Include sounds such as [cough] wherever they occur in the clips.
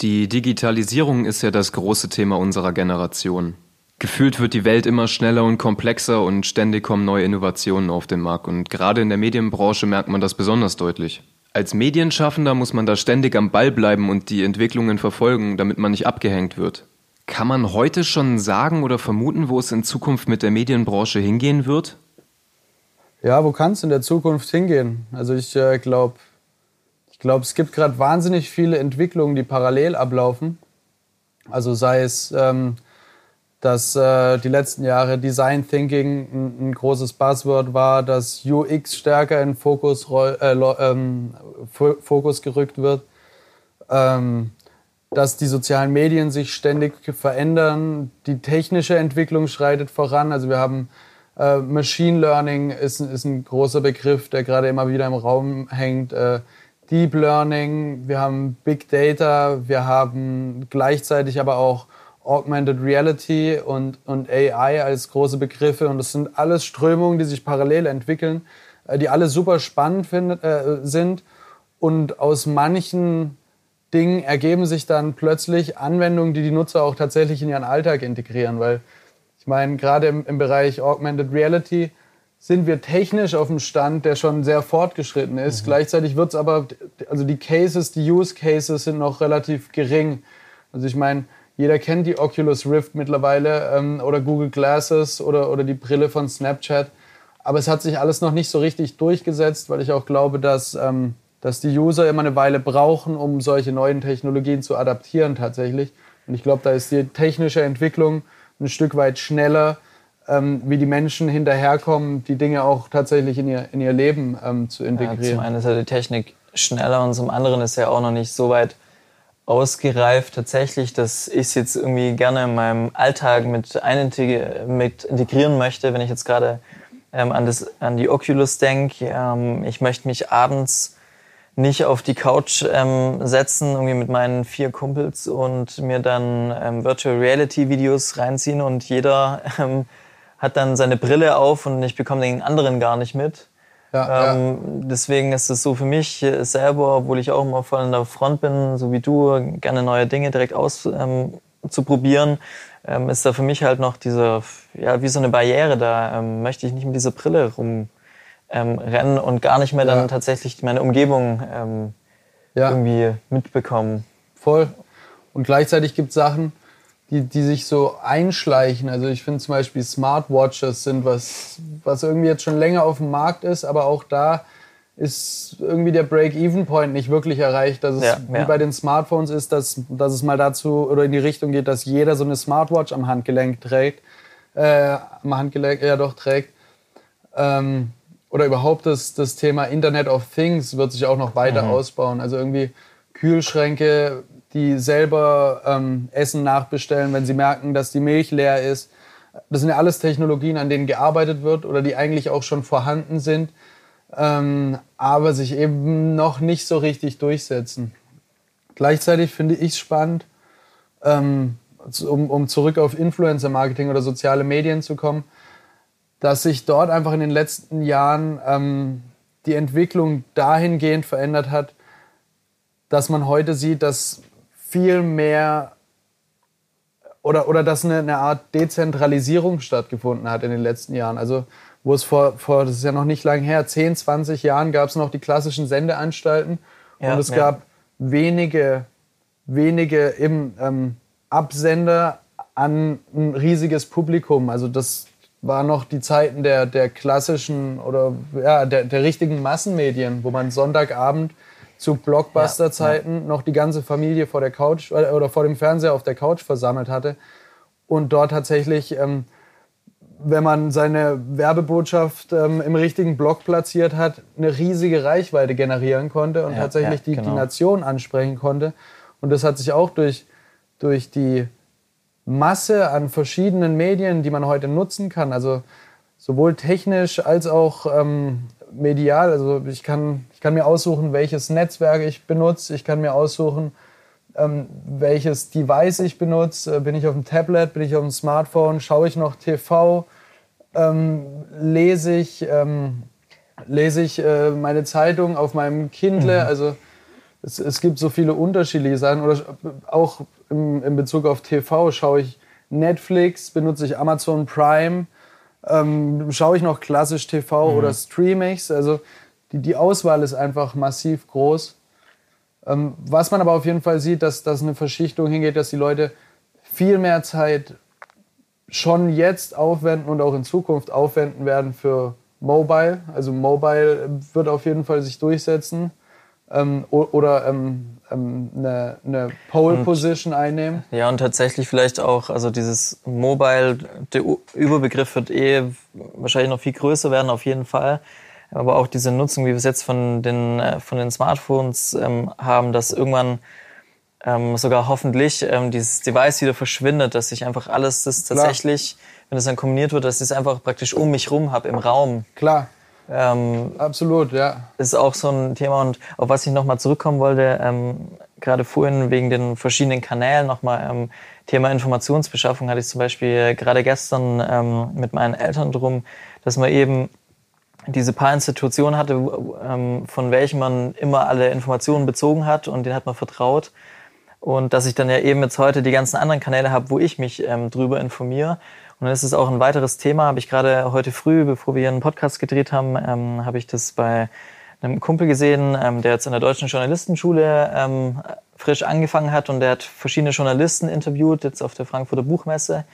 Die Digitalisierung ist ja das große Thema unserer Generation. Gefühlt wird die Welt immer schneller und komplexer und ständig kommen neue Innovationen auf den Markt. Und gerade in der Medienbranche merkt man das besonders deutlich. Als Medienschaffender muss man da ständig am Ball bleiben und die Entwicklungen verfolgen, damit man nicht abgehängt wird. Kann man heute schon sagen oder vermuten, wo es in Zukunft mit der Medienbranche hingehen wird? Ja, wo kann es in der Zukunft hingehen? Also ich äh, glaube, ich glaube, es gibt gerade wahnsinnig viele Entwicklungen, die parallel ablaufen. Also sei es ähm, dass äh, die letzten Jahre Design Thinking ein, ein, großes Buzzword war, dass UX stärker in Fokus, äh, ähm, Fokus gerückt wird, ähm, dass die sozialen Medien sich ständig verändern, die technische Entwicklung schreitet voran. Also wir haben äh, Machine Learning ist, ist ein großer Begriff, der gerade immer wieder im Raum hängt. Äh, Deep Learning, wir haben Big Data, wir haben gleichzeitig aber auch Augmented Reality und, und AI als große Begriffe. Und das sind alles Strömungen, die sich parallel entwickeln, äh, die alle super spannend find, äh, sind. Und aus manchen Dingen ergeben sich dann plötzlich Anwendungen, die die Nutzer auch tatsächlich in ihren Alltag integrieren. Weil ich meine, gerade im, im Bereich Augmented Reality sind wir technisch auf dem Stand, der schon sehr fortgeschritten ist. Mhm. Gleichzeitig wird es aber, also die Cases, die Use Cases sind noch relativ gering. Also ich meine, jeder kennt die Oculus Rift mittlerweile ähm, oder Google Glasses oder, oder die Brille von Snapchat. Aber es hat sich alles noch nicht so richtig durchgesetzt, weil ich auch glaube, dass, ähm, dass die User immer eine Weile brauchen, um solche neuen Technologien zu adaptieren tatsächlich. Und ich glaube, da ist die technische Entwicklung ein Stück weit schneller, ähm, wie die Menschen hinterherkommen, die Dinge auch tatsächlich in ihr, in ihr Leben ähm, zu integrieren. Ja, zum einen ist ja die Technik schneller und zum anderen ist ja auch noch nicht so weit ausgereift tatsächlich, dass ich es jetzt irgendwie gerne in meinem Alltag mit, mit integrieren möchte, wenn ich jetzt gerade ähm, an, das, an die Oculus denke. Ähm, ich möchte mich abends nicht auf die Couch ähm, setzen, irgendwie mit meinen vier Kumpels und mir dann ähm, Virtual Reality Videos reinziehen und jeder [laughs] ähm, hat dann seine Brille auf und ich bekomme den anderen gar nicht mit. Ja, ähm, ja. Deswegen ist es so für mich selber, obwohl ich auch immer voll in der Front bin, so wie du, gerne neue Dinge direkt auszuprobieren, ähm, ähm, ist da für mich halt noch diese, ja, wie so eine Barriere. Da ähm, möchte ich nicht mit dieser Brille rumrennen ähm, und gar nicht mehr dann ja. tatsächlich meine Umgebung ähm, irgendwie mitbekommen. Voll. Und gleichzeitig gibt es Sachen, die, die sich so einschleichen. Also ich finde zum Beispiel Smartwatches sind was, was irgendwie jetzt schon länger auf dem Markt ist, aber auch da ist irgendwie der Break-Even-Point nicht wirklich erreicht, dass es ja, wie ja. bei den Smartphones ist, dass, dass es mal dazu oder in die Richtung geht, dass jeder so eine Smartwatch am Handgelenk trägt, äh, am Handgelenk ja doch trägt. Ähm, oder überhaupt das, das Thema Internet of Things wird sich auch noch weiter mhm. ausbauen. Also irgendwie Kühlschränke die selber ähm, Essen nachbestellen, wenn sie merken, dass die Milch leer ist. Das sind ja alles Technologien, an denen gearbeitet wird oder die eigentlich auch schon vorhanden sind, ähm, aber sich eben noch nicht so richtig durchsetzen. Gleichzeitig finde ich es spannend, ähm, um, um zurück auf Influencer-Marketing oder soziale Medien zu kommen, dass sich dort einfach in den letzten Jahren ähm, die Entwicklung dahingehend verändert hat, dass man heute sieht, dass viel mehr oder, oder dass eine, eine Art Dezentralisierung stattgefunden hat in den letzten Jahren. Also wo es vor, vor das ist ja noch nicht lang her, 10, 20 Jahren gab es noch die klassischen Sendeanstalten ja, und es ja. gab wenige, wenige im, ähm, Absender an ein riesiges Publikum. Also das war noch die Zeiten der, der klassischen oder ja, der, der richtigen Massenmedien, wo man Sonntagabend zu Blockbuster-Zeiten ja, ja. noch die ganze Familie vor der Couch äh, oder vor dem Fernseher auf der Couch versammelt hatte und dort tatsächlich, ähm, wenn man seine Werbebotschaft ähm, im richtigen Block platziert hat, eine riesige Reichweite generieren konnte und ja, tatsächlich die, genau. die Nation ansprechen konnte. Und das hat sich auch durch, durch die Masse an verschiedenen Medien, die man heute nutzen kann, also sowohl technisch als auch ähm, medial. Also ich kann, ich kann mir aussuchen, welches Netzwerk ich benutze. Ich kann mir aussuchen, ähm, welches Device ich benutze. Äh, bin ich auf dem Tablet, bin ich auf dem Smartphone, schaue ich noch TV, ähm, lese ich, ähm, lese ich äh, meine Zeitung auf meinem Kindle. Mhm. Also es, es gibt so viele unterschiedliche Sachen. Oder auch im, in Bezug auf TV schaue ich Netflix, benutze ich Amazon Prime, ähm, schaue ich noch klassisch TV mhm. oder streame ich's. Also die, die Auswahl ist einfach massiv groß. Ähm, was man aber auf jeden Fall sieht, dass, dass eine Verschichtung hingeht, dass die Leute viel mehr Zeit schon jetzt aufwenden und auch in Zukunft aufwenden werden für Mobile. Also Mobile wird auf jeden Fall sich durchsetzen ähm, oder ähm, ähm, eine, eine Pole Position einnehmen. Ja, und tatsächlich vielleicht auch, also dieses Mobile, der Überbegriff wird eh wahrscheinlich noch viel größer werden, auf jeden Fall. Aber auch diese Nutzung, wie wir es jetzt von den, äh, von den Smartphones ähm, haben, dass irgendwann ähm, sogar hoffentlich ähm, dieses Device wieder verschwindet, dass ich einfach alles das tatsächlich, Klar. wenn es dann kombiniert wird, dass ich es einfach praktisch um mich rum habe im Raum. Klar. Ähm, Absolut, ja. Ist auch so ein Thema und auf was ich nochmal zurückkommen wollte, ähm, gerade vorhin wegen den verschiedenen Kanälen nochmal, ähm, Thema Informationsbeschaffung hatte ich zum Beispiel gerade gestern ähm, mit meinen Eltern drum, dass man eben diese paar Institutionen hatte, ähm, von welchen man immer alle Informationen bezogen hat und denen hat man vertraut. Und dass ich dann ja eben jetzt heute die ganzen anderen Kanäle habe, wo ich mich ähm, drüber informiere. Und das ist auch ein weiteres Thema, habe ich gerade heute früh, bevor wir hier einen Podcast gedreht haben, ähm, habe ich das bei einem Kumpel gesehen, ähm, der jetzt in der Deutschen Journalistenschule ähm, frisch angefangen hat und der hat verschiedene Journalisten interviewt, jetzt auf der Frankfurter Buchmesse.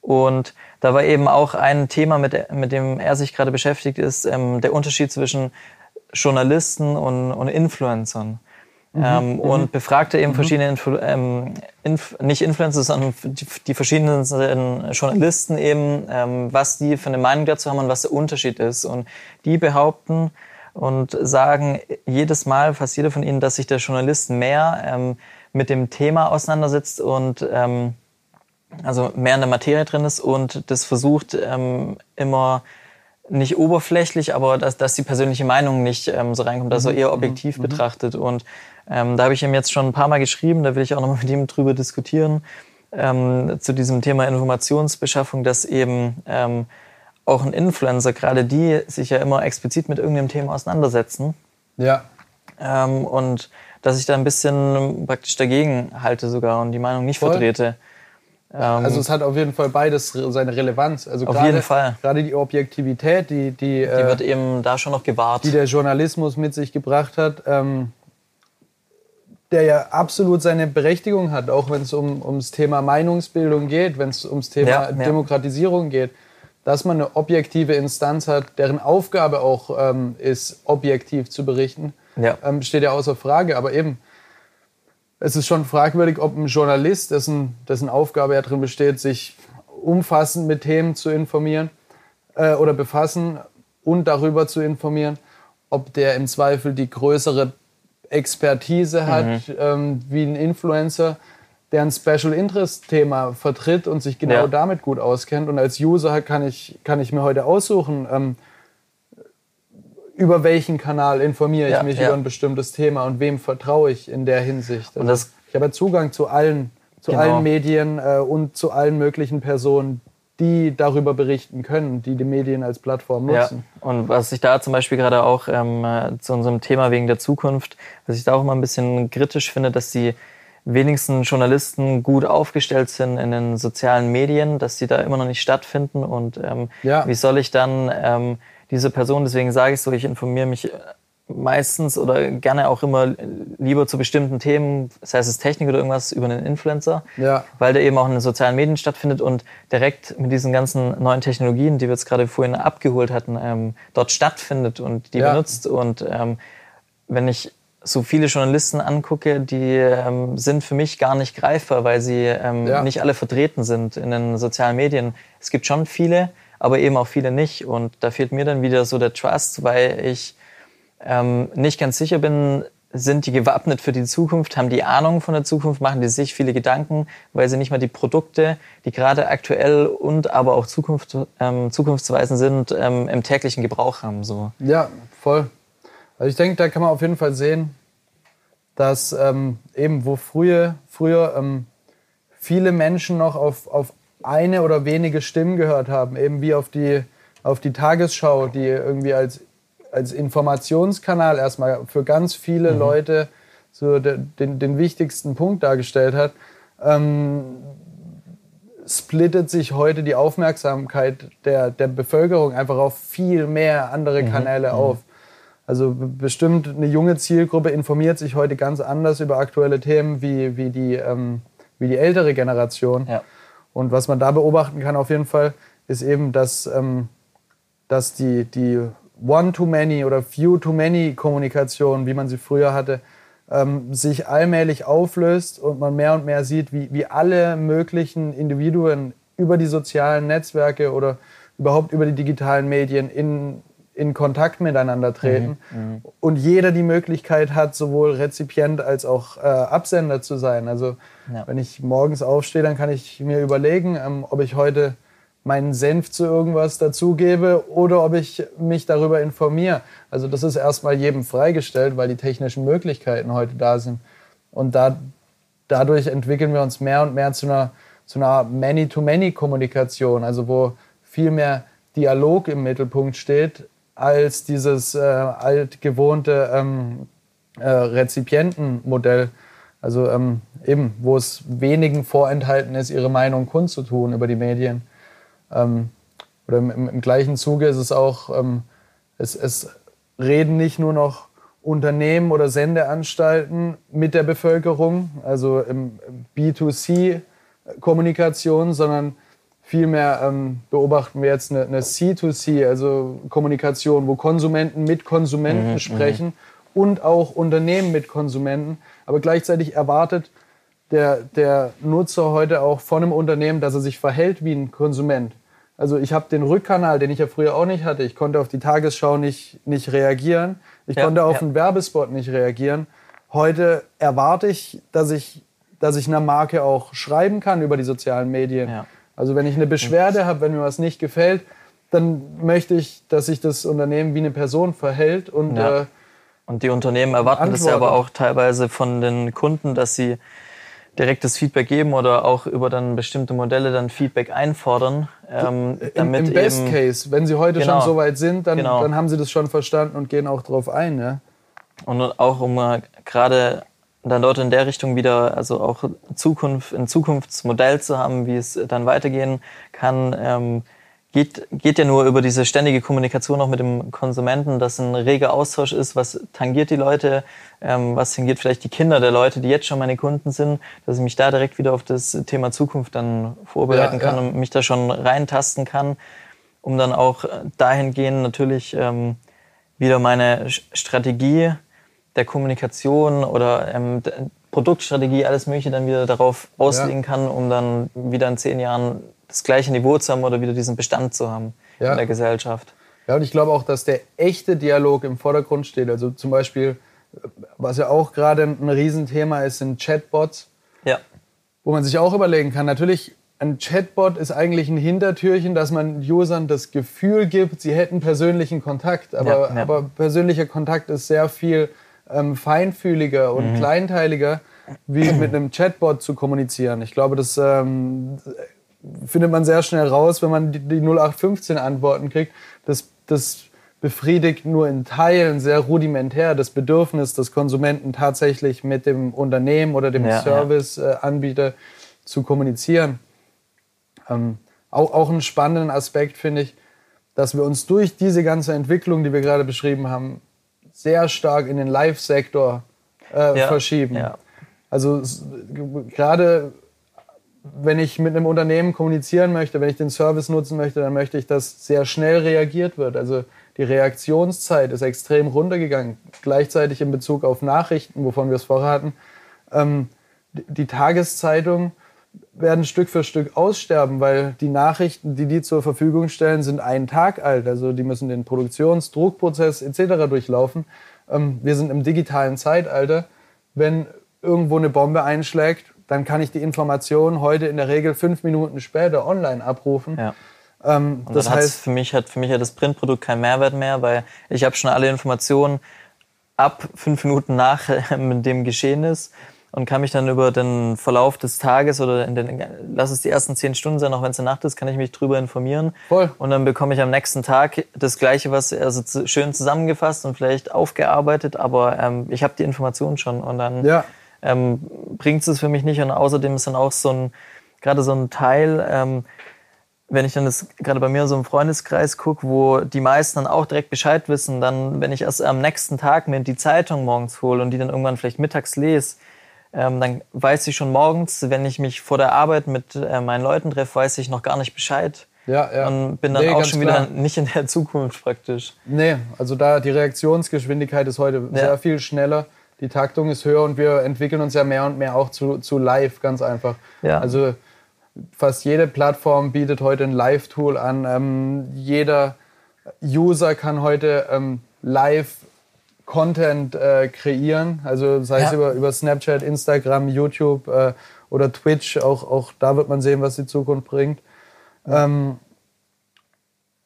Und da war eben auch ein Thema, mit, mit dem er sich gerade beschäftigt, ist ähm, der Unterschied zwischen Journalisten und, und Influencern. Mhm, ähm, mhm. und befragte eben mhm. verschiedene, Influ ähm, Inf nicht Influencer, sondern die, verschiedenen Journalisten eben, ähm, was die für eine Meinung dazu haben und was der Unterschied ist. Und die behaupten und sagen jedes Mal, fast jeder von ihnen, dass sich der Journalist mehr ähm, mit dem Thema auseinandersetzt und ähm, also mehr in der Materie drin ist und das versucht ähm, immer nicht oberflächlich, aber dass, dass die persönliche Meinung nicht ähm, so reinkommt, mhm. eher objektiv mhm. betrachtet. Und ähm, da habe ich ihm jetzt schon ein paar Mal geschrieben, da will ich auch nochmal [laughs] mit ihm drüber diskutieren, ähm, zu diesem Thema Informationsbeschaffung, dass eben ähm, auch ein Influencer, gerade die sich ja immer explizit mit irgendeinem Thema auseinandersetzen. Ja. Ähm, und dass ich da ein bisschen praktisch dagegen halte sogar und die Meinung nicht Voll. vertrete. Ähm, also es hat auf jeden Fall beides seine Relevanz. Also auf gerade, jeden Fall. Gerade die Objektivität, die, die, die äh, wird eben da schon noch gewahrt. Die der Journalismus mit sich gebracht hat, ähm, der ja absolut seine Berechtigung hat, auch wenn es um, ums Thema Meinungsbildung geht, wenn es ums Thema ja, Demokratisierung ja. geht, dass man eine objektive Instanz hat, deren Aufgabe auch ähm, ist, objektiv zu berichten, ja. ähm, steht ja außer Frage. Aber eben, es ist schon fragwürdig, ob ein Journalist, dessen, dessen Aufgabe ja darin besteht, sich umfassend mit Themen zu informieren äh, oder befassen und darüber zu informieren, ob der im Zweifel die größere Expertise hat mhm. ähm, wie ein Influencer, der ein Special Interest Thema vertritt und sich genau ja. damit gut auskennt. Und als User kann ich, kann ich mir heute aussuchen, ähm, über welchen Kanal informiere ich ja, mich ja. über ein bestimmtes Thema und wem vertraue ich in der Hinsicht. Also und das, ich habe Zugang zu allen, zu genau. allen Medien äh, und zu allen möglichen Personen, die darüber berichten können, die die Medien als Plattform nutzen. Ja. Und was ich da zum Beispiel gerade auch ähm, äh, zu unserem Thema wegen der Zukunft, was ich da auch immer ein bisschen kritisch finde, dass die wenigsten Journalisten gut aufgestellt sind in den sozialen Medien, dass die da immer noch nicht stattfinden. Und ähm, ja. wie soll ich dann ähm, diese Person, deswegen sage ich so, ich informiere mich äh, meistens oder gerne auch immer lieber zu bestimmten Themen, sei es Technik oder irgendwas, über einen Influencer, ja. weil der eben auch in den sozialen Medien stattfindet und direkt mit diesen ganzen neuen Technologien, die wir jetzt gerade vorhin abgeholt hatten, ähm, dort stattfindet und die ja. benutzt. Und ähm, wenn ich so viele Journalisten angucke, die ähm, sind für mich gar nicht greifbar, weil sie ähm, ja. nicht alle vertreten sind in den sozialen Medien. Es gibt schon viele, aber eben auch viele nicht. Und da fehlt mir dann wieder so der Trust, weil ich ähm, nicht ganz sicher bin, sind die gewappnet für die Zukunft, haben die Ahnung von der Zukunft, machen die sich viele Gedanken, weil sie nicht mal die Produkte, die gerade aktuell und aber auch Zukunft, ähm, zukunftsweisend sind, ähm, im täglichen Gebrauch haben. So. Ja, voll. Also ich denke, da kann man auf jeden Fall sehen, dass ähm, eben wo früher, früher ähm, viele Menschen noch auf, auf eine oder wenige Stimmen gehört haben, eben wie auf die, auf die Tagesschau, die irgendwie als, als Informationskanal erstmal für ganz viele mhm. Leute so den, den wichtigsten Punkt dargestellt hat, ähm, splittet sich heute die Aufmerksamkeit der, der Bevölkerung einfach auf viel mehr andere mhm. Kanäle mhm. auf. Also bestimmt eine junge Zielgruppe informiert sich heute ganz anders über aktuelle Themen wie, wie, die, ähm, wie die ältere Generation. Ja. Und was man da beobachten kann auf jeden Fall, ist eben, dass, ähm, dass die, die One-to-Many oder Few-to-Many-Kommunikation, wie man sie früher hatte, ähm, sich allmählich auflöst und man mehr und mehr sieht, wie, wie alle möglichen Individuen über die sozialen Netzwerke oder überhaupt über die digitalen Medien in, in Kontakt miteinander treten mhm, mhm. und jeder die Möglichkeit hat, sowohl Rezipient als auch äh, Absender zu sein. Also ja. wenn ich morgens aufstehe, dann kann ich mir überlegen, ähm, ob ich heute meinen Senf zu irgendwas dazugebe oder ob ich mich darüber informiere. Also das ist erstmal jedem freigestellt, weil die technischen Möglichkeiten heute da sind. Und da, dadurch entwickeln wir uns mehr und mehr zu einer, zu einer Many-to-Many-Kommunikation, also wo viel mehr Dialog im Mittelpunkt steht, als dieses äh, altgewohnte ähm, äh, Rezipientenmodell. Also ähm, eben, wo es wenigen vorenthalten ist, ihre Meinung kundzutun über die Medien. Ähm, oder im, im, gleichen Zuge ist es auch, ähm, es, es reden nicht nur noch Unternehmen oder Sendeanstalten mit der Bevölkerung, also im B2C-Kommunikation, sondern vielmehr ähm, beobachten wir jetzt eine, eine, C2C, also Kommunikation, wo Konsumenten mit Konsumenten mhm, sprechen mhm. und auch Unternehmen mit Konsumenten. Aber gleichzeitig erwartet der, der Nutzer heute auch von einem Unternehmen, dass er sich verhält wie ein Konsument. Also ich habe den Rückkanal, den ich ja früher auch nicht hatte. Ich konnte auf die Tagesschau nicht, nicht reagieren. Ich ja, konnte auf ja. einen Werbespot nicht reagieren. Heute erwarte ich, dass ich, dass ich einer Marke auch schreiben kann über die sozialen Medien. Ja. Also wenn ich eine Beschwerde habe, wenn mir was nicht gefällt, dann möchte ich, dass sich das Unternehmen wie eine Person verhält und äh, und die Unternehmen erwarten antworten. das ja aber auch teilweise von den Kunden, dass sie direktes Feedback geben oder auch über dann bestimmte Modelle dann Feedback einfordern. Ähm, damit Im, Im Best eben, Case, wenn sie heute genau, schon so weit sind, dann, genau. dann haben sie das schon verstanden und gehen auch drauf ein. Ja? Und auch um äh, gerade dann dort in der Richtung wieder, also auch Zukunft, ein Zukunftsmodell zu haben, wie es dann weitergehen kann, ähm, geht, geht ja nur über diese ständige Kommunikation auch mit dem Konsumenten, dass ein reger Austausch ist, was tangiert die Leute, ähm, was tangiert vielleicht die Kinder der Leute, die jetzt schon meine Kunden sind, dass ich mich da direkt wieder auf das Thema Zukunft dann vorbereiten ja, kann ja. und mich da schon reintasten kann, um dann auch dahingehend natürlich ähm, wieder meine Strategie der Kommunikation oder ähm, Produktstrategie, alles Mögliche dann wieder darauf auslegen ja. kann, um dann wieder in zehn Jahren das gleiche Niveau zu haben oder wieder diesen Bestand zu haben ja. in der Gesellschaft. Ja, und ich glaube auch, dass der echte Dialog im Vordergrund steht. Also zum Beispiel, was ja auch gerade ein Riesenthema ist, sind Chatbots. Ja. Wo man sich auch überlegen kann, natürlich, ein Chatbot ist eigentlich ein Hintertürchen, dass man Usern das Gefühl gibt, sie hätten persönlichen Kontakt. Aber, ja, ja. aber persönlicher Kontakt ist sehr viel ähm, feinfühliger und mhm. kleinteiliger, wie mit einem Chatbot zu kommunizieren. Ich glaube, das ähm, findet man sehr schnell raus, wenn man die, die 0815 Antworten kriegt. Das, das befriedigt nur in Teilen sehr rudimentär das Bedürfnis des Konsumenten tatsächlich mit dem Unternehmen oder dem ja, Serviceanbieter ja. zu kommunizieren. Ähm, auch, auch einen spannenden Aspekt finde ich, dass wir uns durch diese ganze Entwicklung, die wir gerade beschrieben haben, sehr stark in den Live-Sektor äh, ja, verschieben. Also gerade wenn ich mit einem Unternehmen kommunizieren möchte, wenn ich den Service nutzen möchte, dann möchte ich, dass sehr schnell reagiert wird. Also die Reaktionszeit ist extrem runtergegangen. Gleichzeitig in Bezug auf Nachrichten, wovon wir es vorher hatten. Ähm, die Tageszeitungen werden Stück für Stück aussterben, weil die Nachrichten, die die zur Verfügung stellen, sind einen Tag alt. Also die müssen den Produktions-, Druckprozess etc. durchlaufen. Ähm, wir sind im digitalen Zeitalter. Wenn irgendwo eine Bombe einschlägt, dann kann ich die Information heute in der Regel fünf Minuten später online abrufen. Ja. Ähm, und das heißt, für mich hat für mich hat das Printprodukt keinen Mehrwert mehr, weil ich habe schon alle Informationen ab fünf Minuten nach [laughs] dem Geschehen ist. und kann mich dann über den Verlauf des Tages oder in den, lass es die ersten zehn Stunden sein, auch wenn es eine Nacht ist, kann ich mich drüber informieren. Voll. Und dann bekomme ich am nächsten Tag das Gleiche, was also schön zusammengefasst und vielleicht aufgearbeitet, aber ähm, ich habe die Informationen schon und dann Ja. Ähm, bringt es für mich nicht. Und außerdem ist dann auch so ein, gerade so ein Teil, ähm, wenn ich dann das gerade bei mir so im Freundeskreis gucke, wo die meisten dann auch direkt Bescheid wissen, dann, wenn ich erst am nächsten Tag mir die Zeitung morgens hole und die dann irgendwann vielleicht mittags lese, ähm, dann weiß ich schon morgens, wenn ich mich vor der Arbeit mit äh, meinen Leuten treffe, weiß ich noch gar nicht Bescheid. Ja, ja. Und bin dann Nee, auch schon klar. wieder [laughs] nicht in der Zukunft praktisch. Nee, also da die Reaktionsgeschwindigkeit ist heute Ja. sehr viel schneller. Die Taktung ist höher und wir entwickeln uns ja mehr und mehr auch zu, zu live, ganz einfach. Ja. Also fast jede Plattform bietet heute ein Live-Tool an. Ähm, jeder User kann heute ähm, live Content äh, kreieren, also sei es Ja. über, über Snapchat, Instagram, YouTube äh, oder Twitch, auch, auch da wird man sehen, was die Zukunft bringt. Ähm,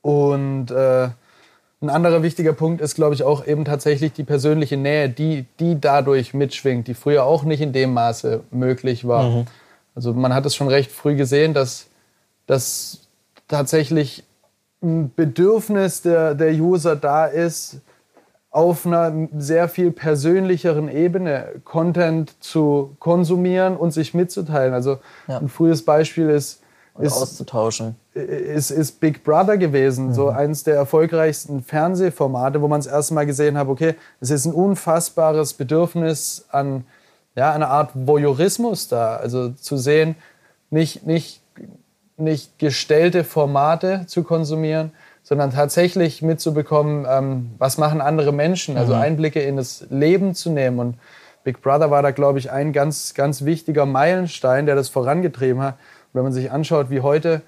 und äh, ein anderer wichtiger Punkt ist, glaube ich, auch eben tatsächlich die persönliche Nähe, die, die dadurch mitschwingt, die früher auch nicht in dem Maße möglich war. Also man hat es schon recht früh gesehen, dass, dass tatsächlich ein Bedürfnis der, der User da ist, auf einer sehr viel persönlicheren Ebene Content zu konsumieren und sich mitzuteilen. Also Ja. ein frühes Beispiel ist, ist auszutauschen. ist, ist Big Brother gewesen, so eines der erfolgreichsten Fernsehformate, wo man es erstmal gesehen hat, okay, es ist ein unfassbares Bedürfnis an ja, einer Art Voyeurismus da. Also zu sehen, nicht, nicht, nicht gestellte Formate zu konsumieren, sondern tatsächlich mitzubekommen, ähm, was machen andere Menschen, also Einblicke in das Leben zu nehmen. Und Big Brother war da, glaube ich, ein ganz, ganz wichtiger Meilenstein, der das vorangetrieben hat. Wenn man sich anschaut, wie heute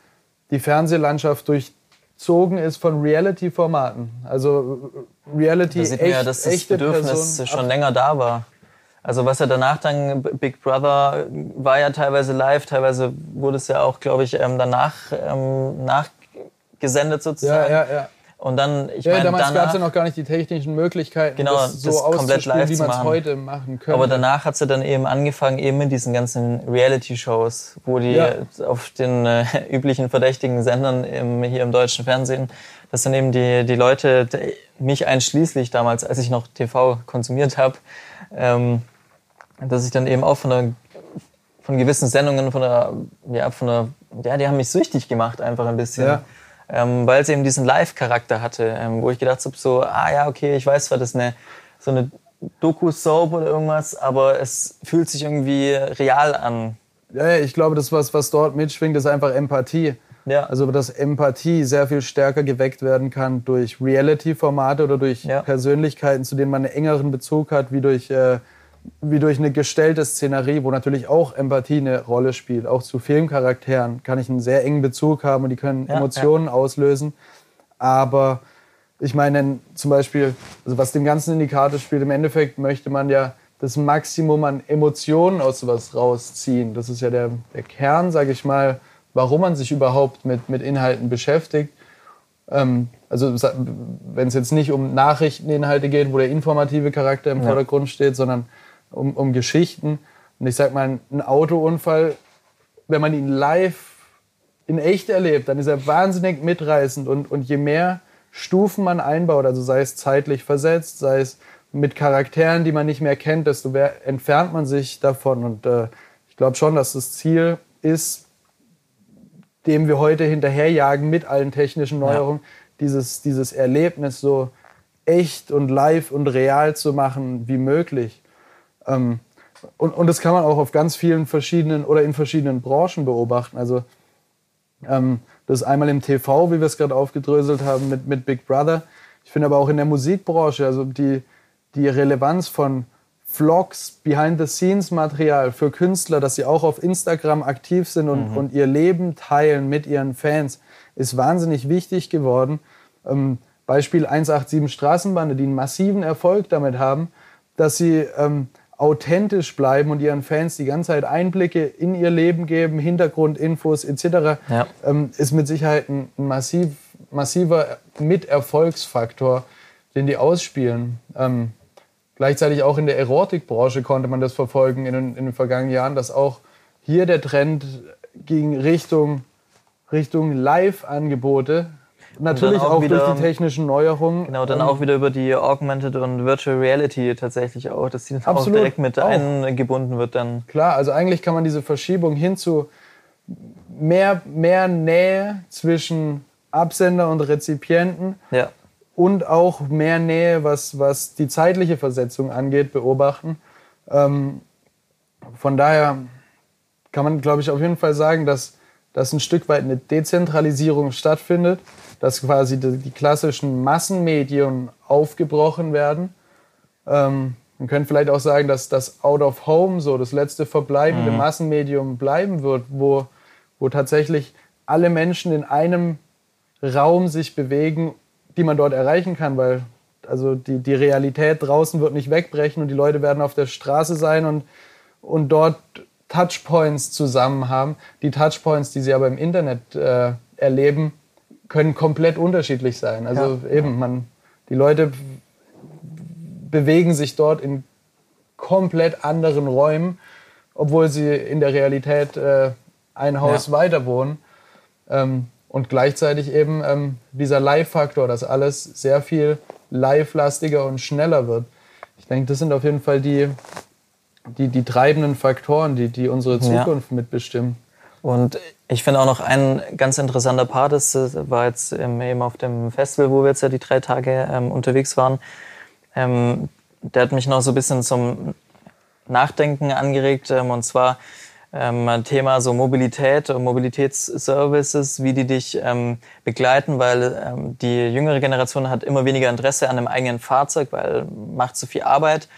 die Fernsehlandschaft durchzogen ist von Reality-Formaten. Also äh, Reality, Da sieht man echt, ja, dass das echte Bedürfnis Personen schon länger da war. Also was ja danach dann, Big Brother war ja teilweise live, teilweise wurde es ja auch, glaube ich, ähm, danach ähm, nachgesendet Ja, sozusagen. ja, ja. Und dann, ich Ja, meine, damals gab es ja noch gar nicht die technischen Möglichkeiten, Genau, das so das komplett live wie man es heute machen könnte. aber danach hat sie dann eben angefangen, eben mit diesen ganzen Reality-Shows, wo die Ja. auf den äh, [laughs] üblichen verdächtigen Sendern im, hier im deutschen Fernsehen, dass dann eben die, die Leute, mich einschließlich damals, als ich noch TV konsumiert habe, ähm, dass ich dann eben auch von der von gewissen Sendungen, von der, ja, von der, ja, die haben mich süchtig gemacht einfach ein bisschen. Ja. Ähm, weil es eben diesen Live-Charakter hatte, ähm, wo ich gedacht habe, so, ah ja, okay, ich weiß zwar, das ist eine, so eine Doku-Soap oder irgendwas, aber es fühlt sich irgendwie real an. Ja, ich glaube, das, was, was dort mitschwingt, ist einfach Empathie. Ja. Also, dass Empathie sehr viel stärker geweckt werden kann durch Reality-Formate oder durch Ja. Persönlichkeiten, zu denen man einen engeren Bezug hat, wie durch, äh, wie durch eine gestellte Szenerie, wo natürlich auch Empathie eine Rolle spielt. Auch zu Filmcharakteren kann ich einen sehr engen Bezug haben und die können Ja, Emotionen auslösen. Aber ich meine, zum Beispiel, also was dem Ganzen in die Karte spielt, im Endeffekt möchte man ja das Maximum an Emotionen aus sowas rausziehen. Das ist ja der, der Kern, sage ich mal, warum man sich überhaupt mit, mit Inhalten beschäftigt. Ähm, also wenn es jetzt nicht um Nachrichteninhalte geht, wo der informative Charakter im Ja. Vordergrund steht, sondern um, um Geschichten. Und ich sag mal, ein Autounfall, wenn man ihn live in echt erlebt, dann ist er wahnsinnig mitreißend. Und, und je mehr Stufen man einbaut, also sei es zeitlich versetzt, sei es mit Charakteren, die man nicht mehr kennt, desto mehr entfernt man sich davon. Und äh, ich glaube schon, dass das Ziel ist, dem wir heute hinterherjagen mit allen technischen Neuerungen, dieses, dieses Erlebnis so echt und live und real zu machen wie möglich. Ähm, und, und das kann man auch auf ganz vielen verschiedenen oder in verschiedenen Branchen beobachten. Also ähm, das ist einmal im TV, wie wir es gerade aufgedröselt haben mit, mit Big Brother. Ich finde aber auch in der Musikbranche, also die, die Relevanz von Vlogs, Behind-the-Scenes-Material für Künstler, dass sie auch auf Instagram aktiv sind und, und ihr Leben teilen mit ihren Fans, ist wahnsinnig wichtig geworden. Ähm, Beispiel 187 Straßenbande, die einen massiven Erfolg damit haben, dass sie ähm, authentisch bleiben und ihren Fans die ganze Zeit Einblicke in ihr Leben geben, Hintergrundinfos etc., Ja. ähm, ist mit Sicherheit ein massiv, massiver Miterfolgsfaktor, den die ausspielen. Ähm, gleichzeitig auch in der Erotikbranche konnte man das verfolgen in, in den vergangenen Jahren, dass auch hier der Trend ging Richtung, Richtung Live-Angebote. Natürlich auch, auch wieder, durch die technischen Neuerungen. Genau, dann auch wieder über die Augmented und Virtual Reality tatsächlich auch, dass die dann auch direkt mit auch. eingebunden wird dann. Klar, also eigentlich kann man diese Verschiebung hin zu mehr, mehr Nähe zwischen Absender und Rezipienten ja. und auch mehr Nähe, was, was die zeitliche Versetzung angeht, beobachten. Ähm, von daher kann man, glaube ich, auf jeden Fall sagen, dass, dass ein Stück weit eine Dezentralisierung stattfindet, dass quasi die, die klassischen Massenmedien aufgebrochen werden. Ähm, man könnte vielleicht auch sagen, dass das Out of Home so das letzte verbleibende mhm. Massenmedium bleiben wird, wo, wo tatsächlich alle Menschen in einem Raum sich bewegen, die man dort erreichen kann, weil also die, die Realität draußen wird nicht wegbrechen und die Leute werden auf der Straße sein und, und dort Touchpoints zusammen haben. Die Touchpoints, die sie aber im Internet äh, erleben, können komplett unterschiedlich sein. Also ja. eben, man, die Leute bewegen sich dort in komplett anderen Räumen, obwohl sie in der Realität äh, ein Haus ja. weiter wohnen. Ähm, und gleichzeitig eben ähm, dieser Live-Faktor, dass alles sehr viel live-lastiger und schneller wird. Ich denke, das sind auf jeden Fall die, die, die treibenden Faktoren, die, die unsere Zukunft ja. mitbestimmen. Und ich finde auch noch ein ganz interessanter Part, das war jetzt eben auf dem Festival, wo wir jetzt ja die drei Tage ähm, unterwegs waren. Ähm, der hat mich noch so ein bisschen zum Nachdenken angeregt. Ähm, und zwar ähm, Thema so Mobilität und Mobilitätsservices, wie die dich ähm, begleiten, weil ähm, die jüngere Generation hat immer weniger Interesse an einem eigenen Fahrzeug, weil macht zu viel Arbeit,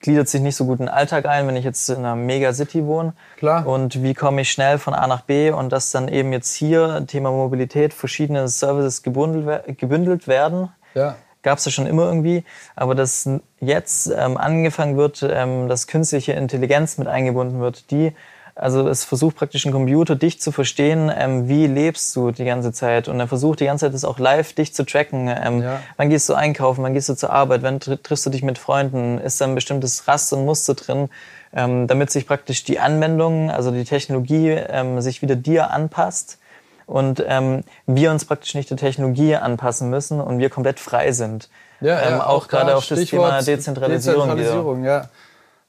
gliedert sich nicht so gut in den Alltag ein, wenn ich jetzt in einer Megacity wohne. Klar. Und wie komme ich schnell von A nach B und dass dann eben jetzt hier Thema Mobilität, verschiedene Services gebündelt, gebündelt werden. Ja gab es ja schon immer irgendwie, aber dass jetzt ähm, angefangen wird, ähm, dass künstliche Intelligenz mit eingebunden wird, die also es versucht praktisch ein Computer, dich zu verstehen, ähm, wie lebst du die ganze Zeit. Und er versucht die ganze Zeit das auch live, dich zu tracken. Ähm, ja. Wann gehst du einkaufen, wann gehst du zur Arbeit, wann triffst du dich mit Freunden, ist da ein bestimmtes Raster und Muster drin, ähm, damit sich praktisch die Anwendung, also die Technologie, ähm, sich wieder dir anpasst und ähm, wir uns praktisch nicht der Technologie anpassen müssen und wir komplett frei sind. Ja, ähm, auch, auch gerade auf das Thema Dezentralisierung. Dezentralisierung ja.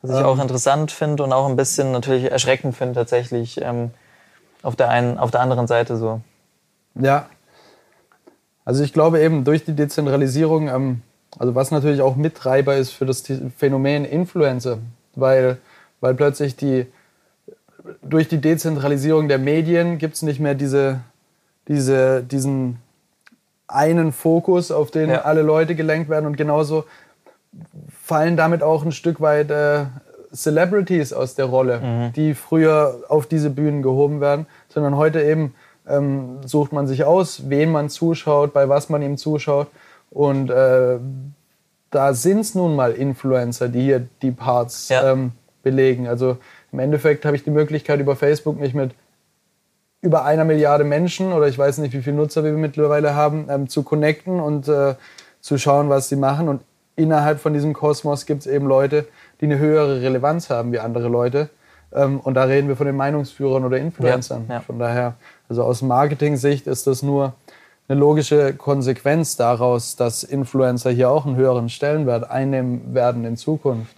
Was ich ähm, auch interessant finde und auch ein bisschen natürlich erschreckend finde tatsächlich ähm, auf, der einen, auf der anderen Seite so. Ja. Also ich glaube eben durch die Dezentralisierung, ähm, also was natürlich auch Mittreiber ist für das Phänomen Influencer, weil, weil plötzlich die durch die Dezentralisierung der Medien gibt es nicht mehr diese, diese, diesen einen Fokus, auf den ja. alle Leute gelenkt werden und genauso fallen damit auch ein Stück weit äh, Celebrities aus der Rolle, mhm. die früher auf diese Bühnen gehoben werden, sondern heute eben ähm, sucht man sich aus, wen man zuschaut, bei was man ihm zuschaut. Und äh, da sind es nun mal Influencer, die hier die Parts ja. ähm, belegen. Also im Endeffekt habe ich die Möglichkeit, über Facebook mich mit über einer Milliarde Menschen oder ich weiß nicht, wie viele Nutzer wir mittlerweile haben, ähm, zu connecten und äh, zu schauen, was sie machen. Und innerhalb von diesem Kosmos gibt es eben Leute, die eine höhere Relevanz haben wie andere Leute. Ähm, und da reden wir von den Meinungsführern oder Influencern. Ja, ja. Von daher, also aus Marketing-Sicht ist das nur eine logische Konsequenz daraus, dass Influencer hier auch einen höheren Stellenwert einnehmen werden in Zukunft.